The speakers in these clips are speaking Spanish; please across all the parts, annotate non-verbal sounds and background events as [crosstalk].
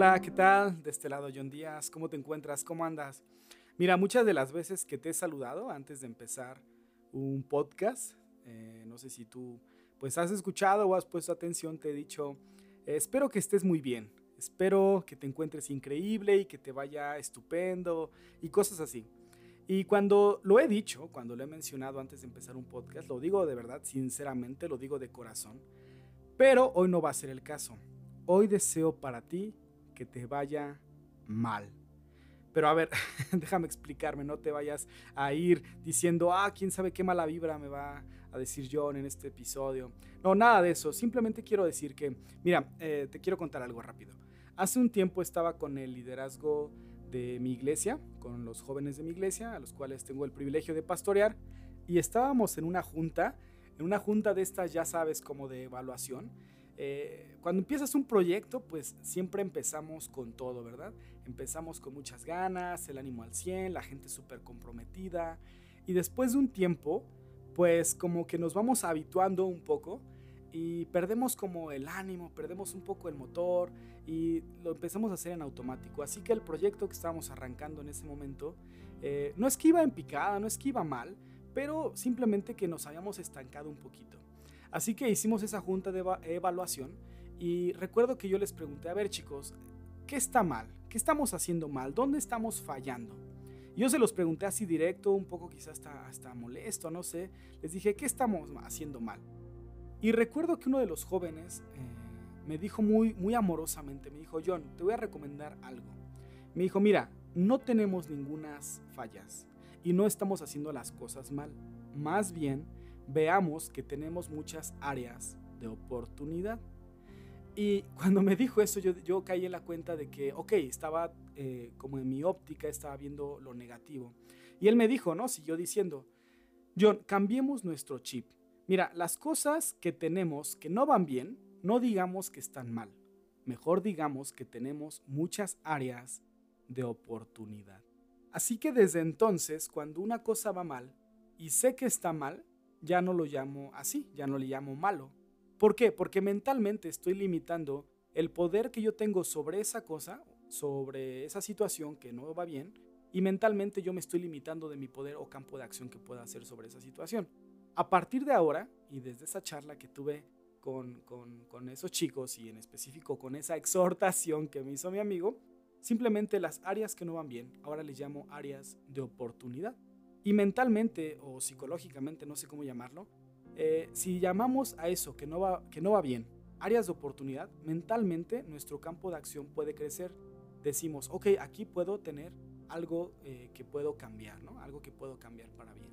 Hola, ¿qué tal? De este lado John Díaz, ¿cómo te encuentras? ¿Cómo andas? Mira, muchas de las veces que te he saludado antes de empezar un podcast, eh, no sé si tú pues has escuchado o has puesto atención, te he dicho, espero que estés muy bien, espero que te encuentres increíble y que te vaya estupendo y cosas así. Y cuando lo he dicho, cuando lo he mencionado antes de empezar un podcast, lo digo de verdad, sinceramente, lo digo de corazón, pero hoy no va a ser el caso. Hoy deseo para ti que te vaya mal. Pero a ver, [laughs] déjame explicarme, no te vayas a ir diciendo, ah, quién sabe qué mala vibra me va a decir John en este episodio. No, nada de eso, simplemente quiero decir que, mira, eh, te quiero contar algo rápido. Hace un tiempo estaba con el liderazgo de mi iglesia, con los jóvenes de mi iglesia, a los cuales tengo el privilegio de pastorear, y estábamos en una junta, en una junta de estas, ya sabes, como de evaluación, eh, cuando empiezas un proyecto, pues siempre empezamos con todo, ¿verdad? Empezamos con muchas ganas, el ánimo al 100, la gente súper comprometida. Y después de un tiempo, pues como que nos vamos habituando un poco y perdemos como el ánimo, perdemos un poco el motor y lo empezamos a hacer en automático. Así que el proyecto que estábamos arrancando en ese momento, eh, no es que iba en picada, no es que iba mal, pero simplemente que nos habíamos estancado un poquito. Así que hicimos esa junta de evaluación y recuerdo que yo les pregunté, a ver chicos, ¿qué está mal? ¿Qué estamos haciendo mal? ¿Dónde estamos fallando? Yo se los pregunté así directo, un poco quizás hasta, hasta molesto, no sé. Les dije, ¿qué estamos haciendo mal? Y recuerdo que uno de los jóvenes eh, me dijo muy, muy amorosamente, me dijo, John, te voy a recomendar algo. Me dijo, mira, no tenemos ningunas fallas y no estamos haciendo las cosas mal. Más bien, veamos que tenemos muchas áreas de oportunidad. Y [laughs] cuando me dijo eso, yo, yo caí en la cuenta de que, ok, estaba eh, como en mi óptica, estaba viendo lo negativo. Y él me dijo, ¿no? Siguió diciendo, John, cambiemos nuestro chip. Mira, las cosas que tenemos que no van bien, no digamos que están mal. Mejor digamos que tenemos muchas áreas de oportunidad. Así que desde entonces, cuando una cosa va mal y sé que está mal, ya no lo llamo así, ya no le llamo malo. ¿Por qué? Porque mentalmente estoy limitando el poder que yo tengo sobre esa cosa, sobre esa situación que no va bien, y mentalmente yo me estoy limitando de mi poder o campo de acción que pueda hacer sobre esa situación. A partir de ahora, y desde esa charla que tuve con, con, con esos chicos y en específico con esa exhortación que me hizo mi amigo, simplemente las áreas que no van bien, ahora les llamo áreas de oportunidad. Y mentalmente o psicológicamente, no sé cómo llamarlo, eh, si llamamos a eso que no, va, que no va bien, áreas de oportunidad, mentalmente nuestro campo de acción puede crecer. Decimos, ok, aquí puedo tener algo eh, que puedo cambiar, ¿no? Algo que puedo cambiar para bien.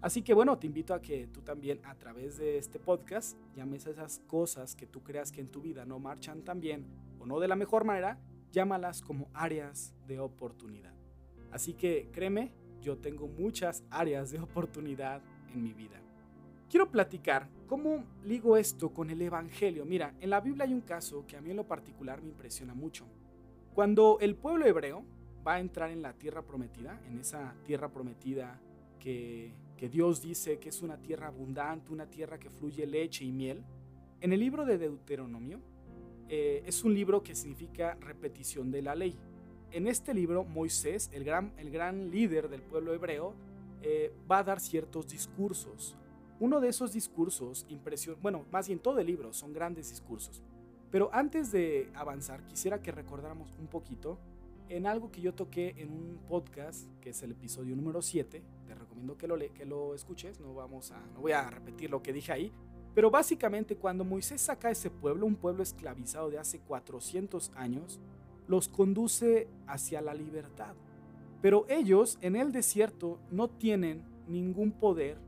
Así que bueno, te invito a que tú también a través de este podcast llames a esas cosas que tú creas que en tu vida no marchan tan bien o no de la mejor manera, llámalas como áreas de oportunidad. Así que créeme yo tengo muchas áreas de oportunidad en mi vida. Quiero platicar cómo ligo esto con el Evangelio. Mira, en la Biblia hay un caso que a mí en lo particular me impresiona mucho. Cuando el pueblo hebreo va a entrar en la tierra prometida, en esa tierra prometida que, Dios dice que es una tierra abundante, una tierra que fluye leche y miel, en el libro de Deuteronomio eh, es un libro que significa repetición de la ley en este libro Moisés, el gran, el gran líder del pueblo hebreo, eh, va a dar ciertos discursos. Uno de esos discursos, impresión, bueno, más bien todo el libro, son grandes discursos. Pero antes de avanzar, quisiera que recordáramos un poquito en algo que yo toqué en un podcast, que es el episodio número 7. Te recomiendo que lo, que lo escuches, no, vamos a, no voy a repetir lo que dije ahí. Pero básicamente cuando Moisés saca a ese pueblo, un pueblo esclavizado de hace 400 años, los conduce hacia la libertad. Pero ellos en el desierto no tienen ningún poder,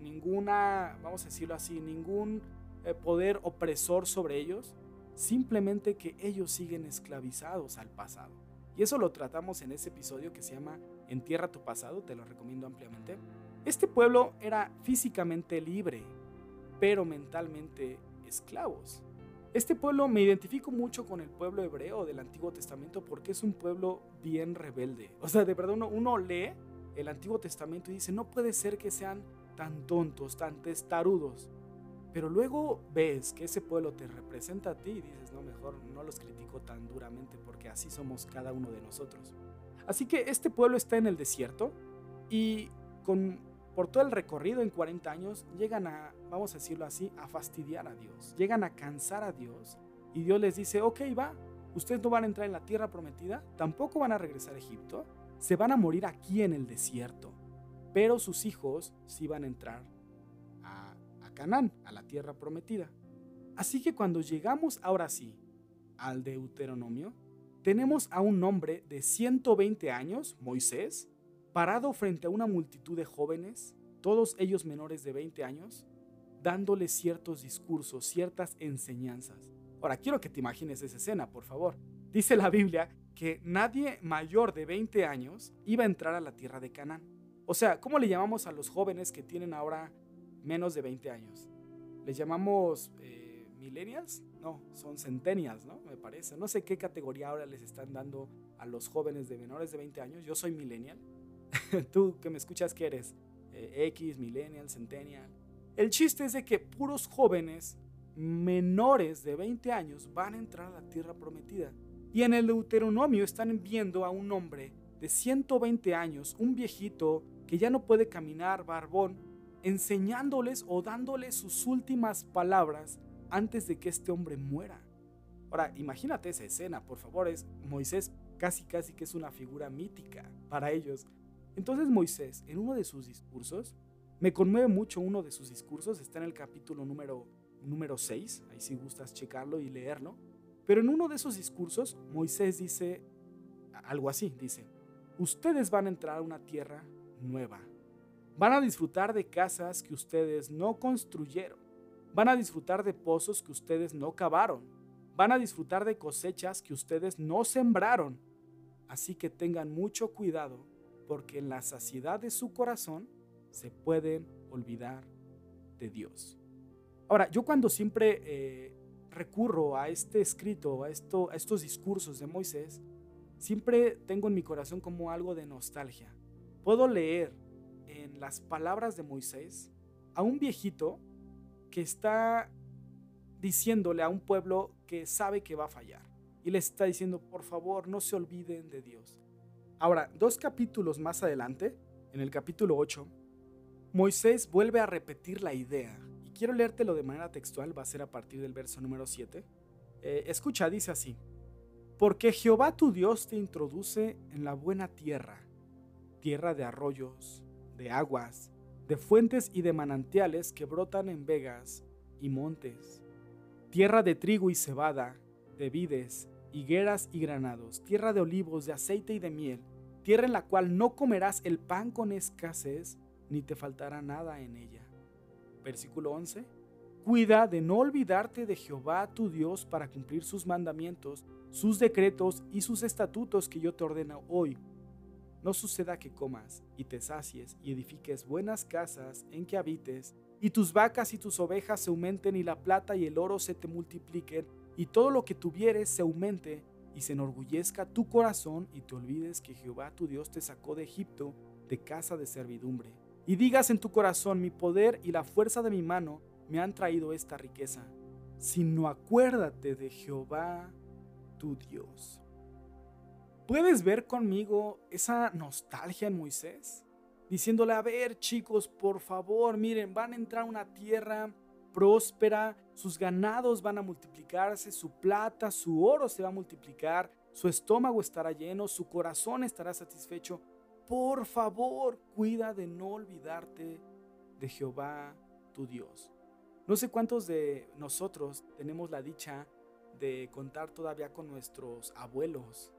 ninguna, vamos a decirlo así, ningún eh, poder opresor sobre ellos, simplemente que ellos siguen esclavizados al pasado. Y eso lo tratamos en ese episodio que se llama Entierra tu pasado, te lo recomiendo ampliamente. Este pueblo era físicamente libre, pero mentalmente esclavos. Este pueblo me identifico mucho con el pueblo hebreo del Antiguo Testamento porque es un pueblo bien rebelde. O sea, de verdad uno, lee el Antiguo Testamento y dice, no puede ser que sean tan tontos, tan testarudos. pero luego ves que ese pueblo te representa a ti y dices, no, mejor no los critico tan duramente porque así somos cada uno de nosotros. Así que este pueblo está en el desierto y con, por todo el recorrido en 40 años llegan a, vamos a decirlo así, a fastidiar a Dios. Llegan a cansar a Dios. Y Dios les dice, ok, va, ustedes no van a entrar en la tierra prometida, tampoco van a regresar a Egipto, se van a morir aquí en el desierto, pero sus hijos sí van a entrar Canaán, a la tierra prometida. Así que cuando llegamos ahora sí al Deuteronomio, tenemos a un hombre de 120 años, Moisés, parado frente a una multitud de jóvenes, todos ellos menores de 20 años, dándole ciertos discursos, ciertas enseñanzas. Ahora, quiero que te imagines esa escena, por favor. Dice la Biblia que nadie mayor de 20 años iba a entrar a la tierra de Canaán. O sea, ¿cómo le llamamos a los jóvenes que tienen ahora menos de 20 años. ¿Les llamamos eh, millennials? No, son centennials, ¿no? Me parece. No sé qué categoría ahora les están dando a los jóvenes de menores de 20 años. Yo soy millennial. [laughs] Tú que me escuchas, ¿qué eres? Eh, X, millennial, centennial. El chiste es de que puros jóvenes menores de 20 años van a entrar a la tierra prometida. Y en el Deuteronomio están viendo a un hombre de 120 años, un viejito que ya no puede caminar, barbón, enseñándoles o dándoles sus últimas palabras antes de que este hombre muera. Ahora, imagínate esa escena, por favor, es Moisés casi casi que es una figura mítica para ellos. Entonces Moisés, en uno de sus discursos, me conmueve mucho uno de sus discursos, está en el capítulo número, número 6, ahí si gustas checarlo y leerlo, pero en uno de esos discursos Moisés dice algo así, dice, ustedes van a entrar a una tierra nueva, Van a disfrutar de casas que ustedes no construyeron. Van a disfrutar de pozos que ustedes no cavaron. Van a disfrutar de cosechas que ustedes no sembraron. Así que tengan mucho cuidado porque en la saciedad de su corazón se pueden olvidar de Dios. Ahora, yo cuando siempre eh, recurro a este escrito, a, esto, a estos discursos de Moisés, siempre tengo en mi corazón como algo de nostalgia. Puedo leer en las palabras de Moisés a un viejito que está diciéndole a un pueblo que sabe que va a fallar. Y le está diciendo, por favor, no se olviden de Dios. Ahora, dos capítulos más adelante, en el capítulo 8, Moisés vuelve a repetir la idea. Y quiero leértelo de manera textual, va a ser a partir del verso número 7. Eh, escucha, dice así. Porque Jehová tu Dios te introduce en la buena tierra, tierra de arroyos, de aguas, de fuentes y de manantiales que brotan en vegas y montes, tierra de trigo y cebada, de vides, higueras y granados, tierra de olivos, de aceite y de miel, tierra en la cual no comerás el pan con escasez, ni te faltará nada en ella. Versículo 11. Cuida de no olvidarte de Jehová tu Dios para cumplir sus mandamientos, sus decretos y sus estatutos que yo te ordeno hoy no suceda que comas y te sacies y edifiques buenas casas en que habites, y tus vacas y tus ovejas se aumenten y la plata y el oro se te multipliquen, y todo lo que tuvieres se aumente, y se enorgullezca tu corazón y te olvides que Jehová tu Dios te sacó de Egipto, de casa de servidumbre. Y digas en tu corazón, mi poder y la fuerza de mi mano me han traído esta riqueza, sino acuérdate de Jehová tu Dios. ¿Puedes ver conmigo esa nostalgia en Moisés? Diciéndole, a ver chicos, por favor, miren, van a entrar a una tierra próspera, sus ganados van a multiplicarse, su plata, su oro se va a multiplicar, su estómago estará lleno, su corazón estará satisfecho. Por favor, cuida de no olvidarte de Jehová tu Dios. No sé cuántos de nosotros tenemos la dicha de contar todavía con nuestros abuelos,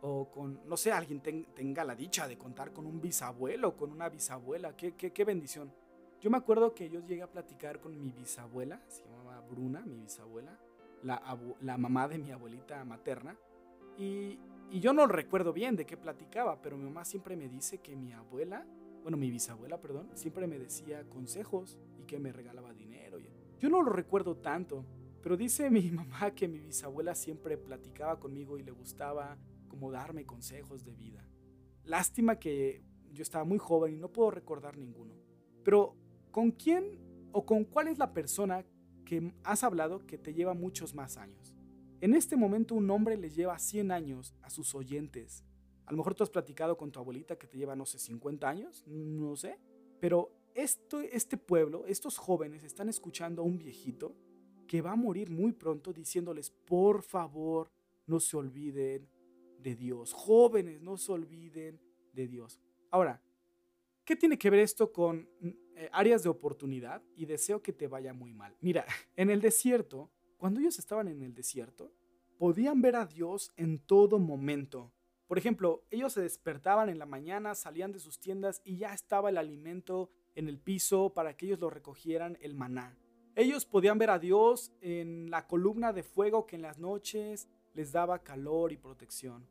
o con, no sé, alguien tenga la dicha de contar con un bisabuelo, con una bisabuela, qué, qué, bendición. Yo me acuerdo que yo llegué a platicar con mi bisabuela, llamaba Bruna, mi bisabuela, la, la mamá de mi abuelita materna, y, y yo no recuerdo bien de qué platicaba, pero mi mamá siempre me dice que mi abuela, bueno, mi bisabuela, perdón, siempre me decía consejos y que me regalaba dinero. Yo no lo recuerdo tanto, pero dice mi [laughs] mamá que mi bisabuela siempre platicaba conmigo y le gustaba como darme consejos de vida. Lástima que yo estaba muy joven y no puedo recordar ninguno. Pero, ¿con quién o con cuál es la persona que has hablado que te lleva muchos más años. En este momento un hombre le lleva 100 años a sus oyentes. A lo mejor tú has platicado con tu abuelita que te lleva, no sé, 50 años, no sé. Pero esto, este pueblo, estos jóvenes están escuchando a un viejito que va a morir muy pronto diciéndoles, por favor, no se olviden de Dios. Jóvenes, no se olviden de Dios. Ahora, ¿qué tiene que ver esto con eh, áreas de oportunidad y deseo que te vaya muy mal? Mira, [laughs] en el desierto, cuando ellos estaban en el desierto, podían ver a Dios en todo momento. Por ejemplo, ellos se despertaban en la mañana, salían de sus tiendas y ya estaba el alimento en el piso para que ellos lo recogieran, el maná. Ellos podían ver a Dios en la columna de fuego que en las noches les daba calor y protección.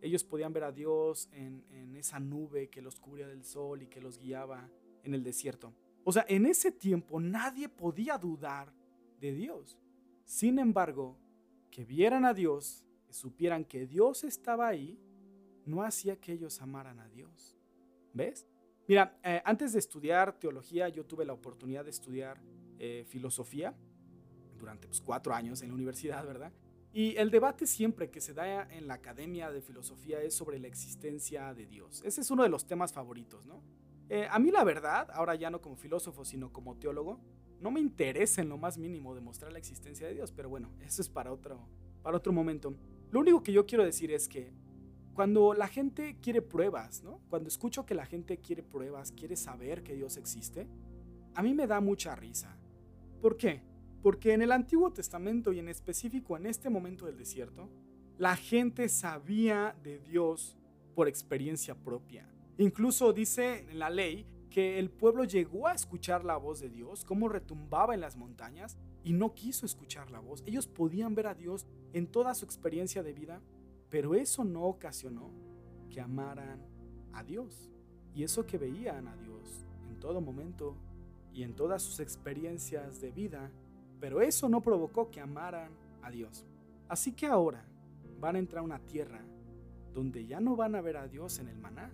Ellos podían ver a Dios en, esa nube que los cubría del sol y que los guiaba en el desierto. O sea, en ese tiempo nadie podía dudar de Dios. Sin embargo, que vieran a Dios, que supieran que Dios estaba ahí, no hacía que ellos amaran a Dios. ¿Ves? Mira, eh, antes de estudiar teología, yo tuve la oportunidad de estudiar eh, filosofía durante pues, cuatro años en la universidad, ¿verdad? Y el debate siempre que se da en la academia de filosofía es sobre la existencia de Dios. Ese es uno de los temas favoritos, ¿no? Eh, a mí la verdad, ahora ya no como filósofo, sino como teólogo, no me interesa en lo más mínimo demostrar la existencia de Dios, pero bueno, eso es para otro, para otro momento. Lo único que yo quiero decir es que cuando la gente quiere pruebas, ¿no? Cuando escucho que la gente quiere pruebas, quiere saber que Dios existe, a mí me da mucha risa. ¿Por qué? Porque en el Antiguo Testamento y en específico en este momento del desierto, la gente sabía de Dios por experiencia propia. Incluso dice en la ley que el pueblo llegó a escuchar la voz de Dios, cómo retumbaba en las montañas, y no quiso escuchar la voz. Ellos podían ver a Dios en toda su experiencia de vida, pero eso no ocasionó que amaran a Dios. Y eso que veían a Dios en todo momento y en todas sus experiencias de vida, pero eso no provocó que amaran a Dios. Así que ahora van a entrar a una tierra donde ya no van a ver a Dios en el maná,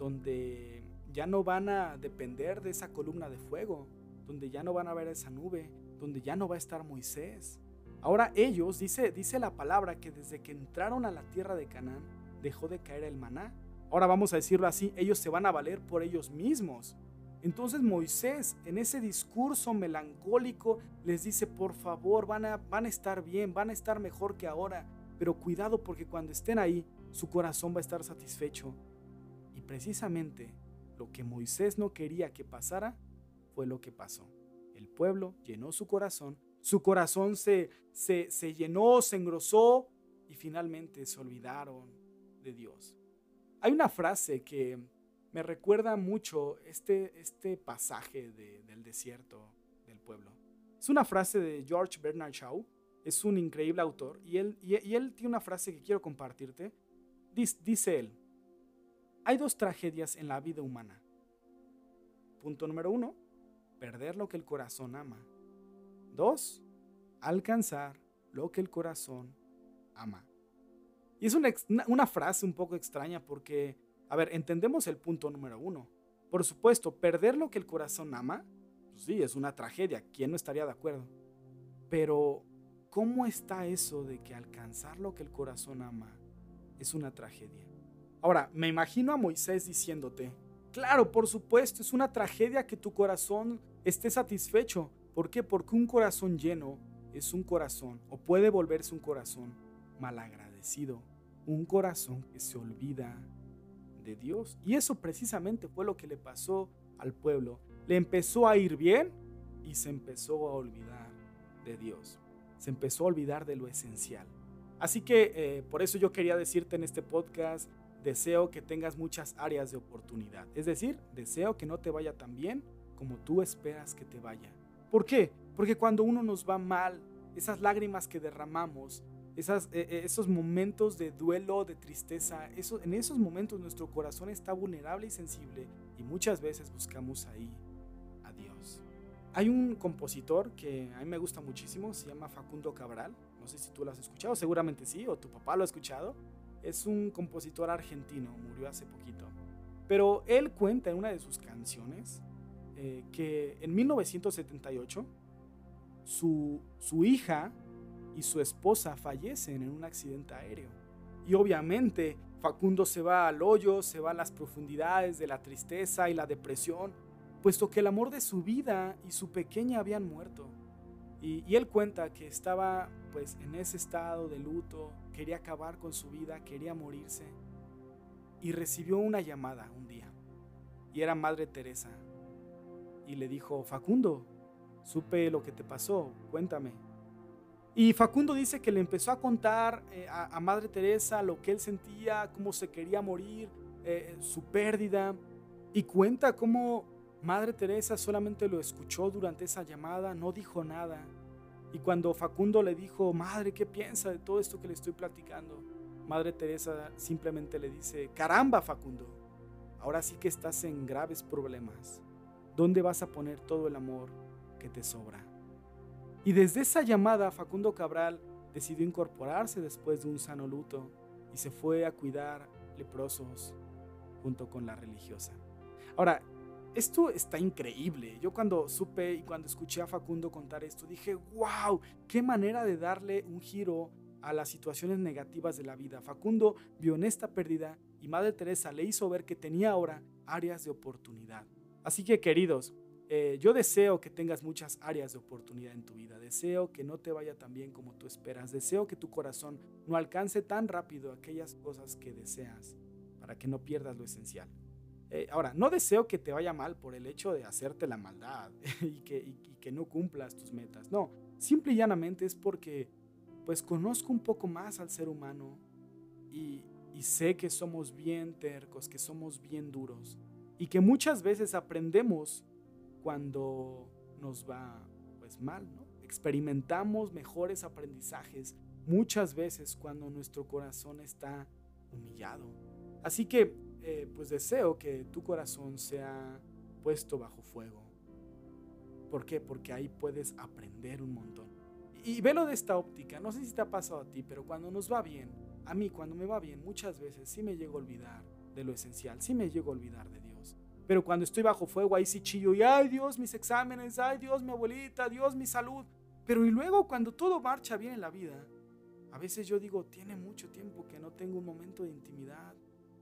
donde ya no van a depender de esa columna de fuego, donde ya no van a ver esa nube, donde ya no va a estar Moisés. Ahora ellos, dice, dice la palabra que desde que entraron a la tierra de Canaán, dejó de caer el maná. Ahora vamos a decirlo así, ellos se van a valer por ellos mismos. Entonces Moisés en ese discurso melancólico les dice, por favor, van a, van a estar bien, van a estar mejor que ahora, pero cuidado porque cuando estén ahí, su corazón va a estar satisfecho. Y precisamente lo que Moisés no quería que pasara fue lo que pasó. El pueblo llenó su corazón, su corazón se, se, se llenó, se engrosó y finalmente se olvidaron de Dios. Hay una frase que me recuerda mucho este, este pasaje del desierto del pueblo. Es una frase de George Bernard Shaw, es un increíble autor, y él, y, él tiene una frase que quiero compartirte. Dice, él, hay dos tragedias en la vida humana. Punto número uno, perder lo que el corazón ama. Dos, alcanzar lo que el corazón ama. Y es una, frase un poco extraña porque a ver, entendemos el punto número uno. Por supuesto, perder lo que el corazón ama, pues sí, es una tragedia. ¿Quién no estaría de acuerdo? Pero, ¿cómo está eso de que alcanzar lo que el corazón ama es una tragedia? Ahora, me imagino a Moisés diciéndote, claro, por supuesto, es una tragedia que tu corazón esté satisfecho. ¿Por qué? Porque un corazón lleno es un corazón, o puede volverse un corazón malagradecido, un corazón que se olvida de Dios. Y eso precisamente fue lo que le pasó al pueblo. Le empezó a ir bien y se empezó a olvidar de Dios. Se empezó a olvidar de lo esencial. Así que eh, por eso yo quería decirte en este podcast, deseo que tengas muchas áreas de oportunidad. Es decir, deseo que no te vaya tan bien como tú esperas que te vaya. ¿Por qué? Porque cuando uno nos va mal, esas lágrimas que derramamos, esas, e, e, esos momentos de duelo, de tristeza, eso, en esos momentos nuestro corazón está vulnerable y sensible y muchas veces buscamos ahí a Dios. Hay un compositor que a mí me gusta muchísimo, se llama Facundo Cabral, no sé si tú lo has escuchado, seguramente sí, o tu papá lo ha escuchado. Es un compositor argentino, murió hace poquito. Pero él cuenta en una de sus canciones eh, que en 1978 su, su hija y su esposa fallecen en un accidente aéreo. Y obviamente Facundo se va al hoyo, se va a las profundidades de la tristeza y la depresión, puesto que el amor de su vida y su pequeña habían muerto. Y, él cuenta que estaba pues en ese estado de luto, quería acabar con su vida, quería morirse. Y recibió una llamada un día. Y era Madre Teresa. Y le dijo, Facundo, supe lo que te pasó, cuéntame. Y Facundo dice que le empezó a contar eh, a, Madre Teresa lo que él sentía, cómo se quería morir, eh, su pérdida. Y cuenta cómo Madre Teresa solamente lo escuchó durante esa llamada, no dijo nada. Y cuando Facundo le dijo, Madre, ¿qué piensa de todo esto que le estoy platicando? Madre Teresa simplemente le dice, caramba Facundo, ahora sí que estás en graves problemas. ¿Dónde vas a poner todo el amor que te sobra? Y desde esa llamada Facundo Cabral decidió incorporarse después de un sano luto y se fue a cuidar leprosos junto con la religiosa. Ahora, esto está increíble. Yo cuando supe y cuando escuché a Facundo contar esto, dije, wow, qué manera de darle un giro a las situaciones negativas de la vida. Facundo vio en esta pérdida y Madre Teresa le hizo ver que tenía ahora áreas de oportunidad. Así que queridos, eh, yo deseo que tengas muchas áreas de oportunidad en tu vida. Deseo que no te vaya tan bien como tú esperas. Deseo que tu corazón no alcance tan rápido aquellas cosas que deseas para que no pierdas lo esencial. Eh, ahora, no deseo que te vaya mal por el hecho de hacerte la maldad [laughs] y que, no cumplas tus metas. No, simple y llanamente es porque pues conozco un poco más al ser humano y, y sé que somos bien tercos, que somos bien duros y que muchas veces aprendemos cuando nos va pues mal, ¿no? Experimentamos mejores aprendizajes muchas veces cuando nuestro corazón está humillado. Así que eh, pues deseo que tu corazón sea puesto bajo fuego. ¿Por qué? Porque ahí puedes aprender un montón. Y, velo de esta óptica, no sé si te ha pasado a ti, pero cuando nos va bien, a mí cuando me va bien, muchas veces sí me llego a olvidar de lo esencial, sí me llego a olvidar de Dios. Pero cuando estoy bajo fuego, ahí sí chillo y, ay Dios, mis exámenes, ay Dios, mi abuelita, Dios, mi salud. Pero y luego cuando todo marcha bien en la vida, a veces yo digo, tiene mucho tiempo que no tengo un momento de intimidad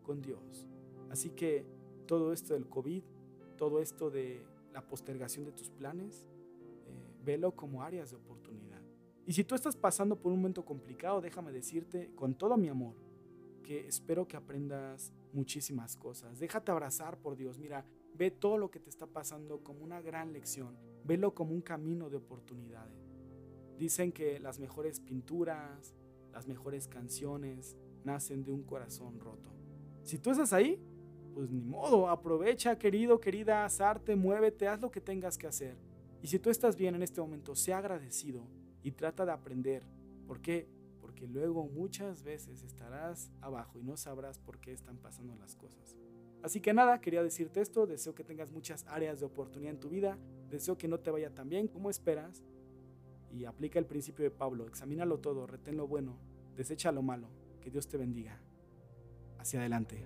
con Dios. Así que todo esto del COVID, todo esto de la postergación de tus planes, eh, velo como áreas de oportunidad. Y si tú estás pasando por un momento complicado, déjame decirte con todo mi amor que espero que aprendas muchísimas cosas. Déjate abrazar por Dios. Mira, ve todo lo que te está pasando como una gran lección. Velo como un camino de oportunidades. Dicen que las mejores pinturas, las mejores canciones nacen de un corazón roto. Si tú estás ahí, pues ni modo, aprovecha, querido, querida, arte, muévete, haz lo que tengas que hacer. Y si tú estás bien en este momento, sea agradecido y trata de aprender. ¿Por qué? Porque luego muchas veces estarás abajo y no sabrás por qué están pasando las cosas. Así que nada, quería decirte esto, deseo que tengas muchas áreas de oportunidad en tu vida, deseo que no te vaya tan bien como esperas y aplica el principio de Pablo, examínalo todo, retén lo bueno, desecha lo malo, que Dios te bendiga. Hacia adelante.